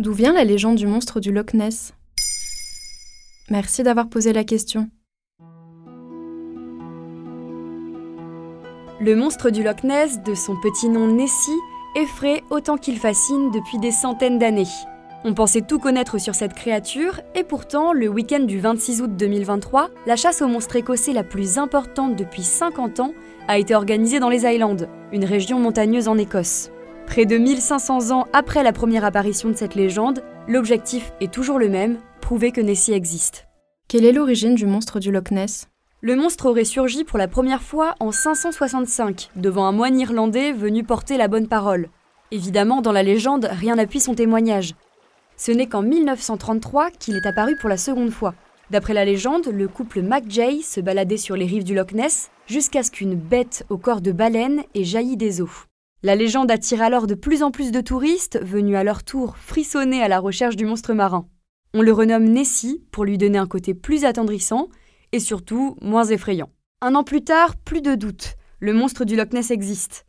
D'où vient la légende du monstre du Loch Ness? Merci d'avoir posé la question. Le monstre du Loch Ness, de son petit nom Nessie, effraie autant qu'il fascine depuis des centaines d'années. On pensait tout connaître sur cette créature, et pourtant, le week-end du 26 août 2023, la chasse au monstre écossais la plus importante depuis 50 ans a été organisée dans les Highlands, une région montagneuse en Écosse. Près de 1500 ans après la première apparition de cette légende, l'objectif est toujours le même, prouver que Nessie existe. Quelle est l'origine du monstre du Loch Ness? Le monstre aurait surgi pour la première fois en 565, devant un moine irlandais venu porter la bonne parole. Évidemment, dans la légende, rien n'appuie son témoignage. Ce n'est qu'en 1933 qu'il est apparu pour la seconde fois. D'après la légende, le couple MacJay se baladait sur les rives du Loch Ness jusqu'à ce qu'une bête au corps de baleine ait jailli des eaux. La légende attire alors de plus en plus de touristes venus à leur tour frissonner à la recherche du monstre marin. On le renomme Nessie pour lui donner un côté plus attendrissant et surtout moins effrayant. Un an plus tard, plus de doute, le monstre du Loch Ness existe.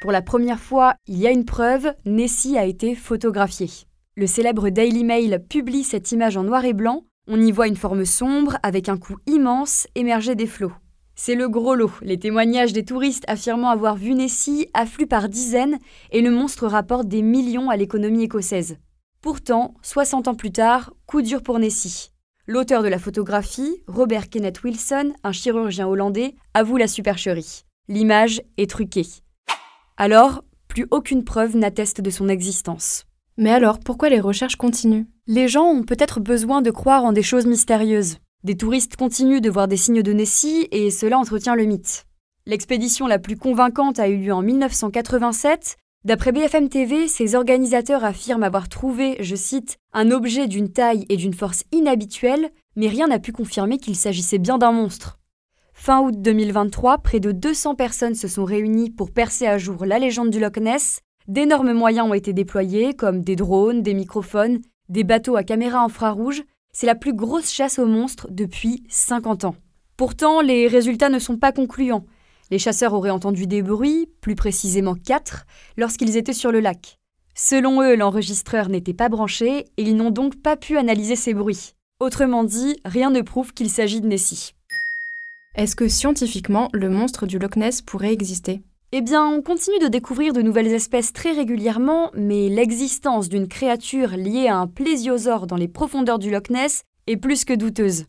Pour la première fois, il y a une preuve, Nessie a été photographié. Le célèbre Daily Mail publie cette image en noir et blanc. On y voit une forme sombre avec un cou immense émerger des flots. C'est le gros lot. Les témoignages des touristes affirmant avoir vu Nessie affluent par dizaines et le monstre rapporte des millions à l'économie écossaise. Pourtant, 60 ans plus tard, coup dur pour Nessie. L'auteur de la photographie, Robert Kenneth Wilson, un chirurgien hollandais, avoue la supercherie. L'image est truquée. Alors, plus aucune preuve n'atteste de son existence. Mais alors, pourquoi les recherches continuent? Les gens ont peut-être besoin de croire en des choses mystérieuses. Des touristes continuent de voir des signes de Nessie et cela entretient le mythe. L'expédition la plus convaincante a eu lieu en 1987. D'après BFM TV, ses organisateurs affirment avoir trouvé, je cite, un objet d'une taille et d'une force inhabituelle, mais rien n'a pu confirmer qu'il s'agissait bien d'un monstre. Fin août 2023, près de 200 personnes se sont réunies pour percer à jour la légende du Loch Ness D'énormes moyens ont été déployés, comme des drones, des microphones, des bateaux à caméra infrarouge. C'est la plus grosse chasse aux monstres depuis 50 ans. Pourtant, les résultats ne sont pas concluants. Les chasseurs auraient entendu des bruits, plus précisément quatre, lorsqu'ils étaient sur le lac. Selon eux, l'enregistreur n'était pas branché et ils n'ont donc pas pu analyser ces bruits. Autrement dit, rien ne prouve qu'il s'agit de Nessie. Est-ce que scientifiquement, le monstre du Loch Ness pourrait exister? Eh bien, on continue de découvrir de nouvelles espèces très régulièrement, mais l'existence d'une créature liée à un plésiosaure dans les profondeurs du Loch Ness est plus que douteuse.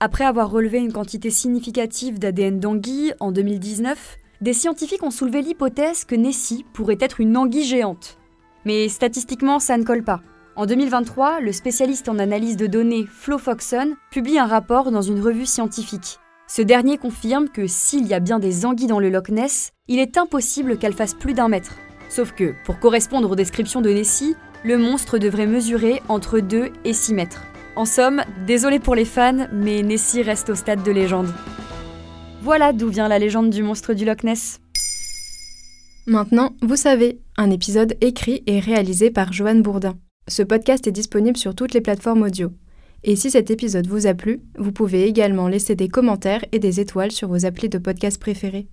Après avoir relevé une quantité significative d'ADN d'anguille en 2019, des scientifiques ont soulevé l'hypothèse que Nessie pourrait être une anguille géante. Mais statistiquement, ça ne colle pas. En 2023, le spécialiste en analyse de données Flo Foxon publie un rapport dans une revue scientifique. Ce dernier confirme que s'il y a bien des anguilles dans le Loch Ness, il est impossible qu'elles fassent plus d'un mètre. Sauf que, pour correspondre aux descriptions de Nessie, le monstre devrait mesurer entre 2 et 6 mètres. En somme, désolé pour les fans, mais Nessie reste au stade de légende. Voilà d'où vient la légende du monstre du Loch Ness. Maintenant, vous savez, un épisode écrit et réalisé par Joanne Bourdin. Ce podcast est disponible sur toutes les plateformes audio. Et si cet épisode vous a plu, vous pouvez également laisser des commentaires et des étoiles sur vos applis de podcast préférés.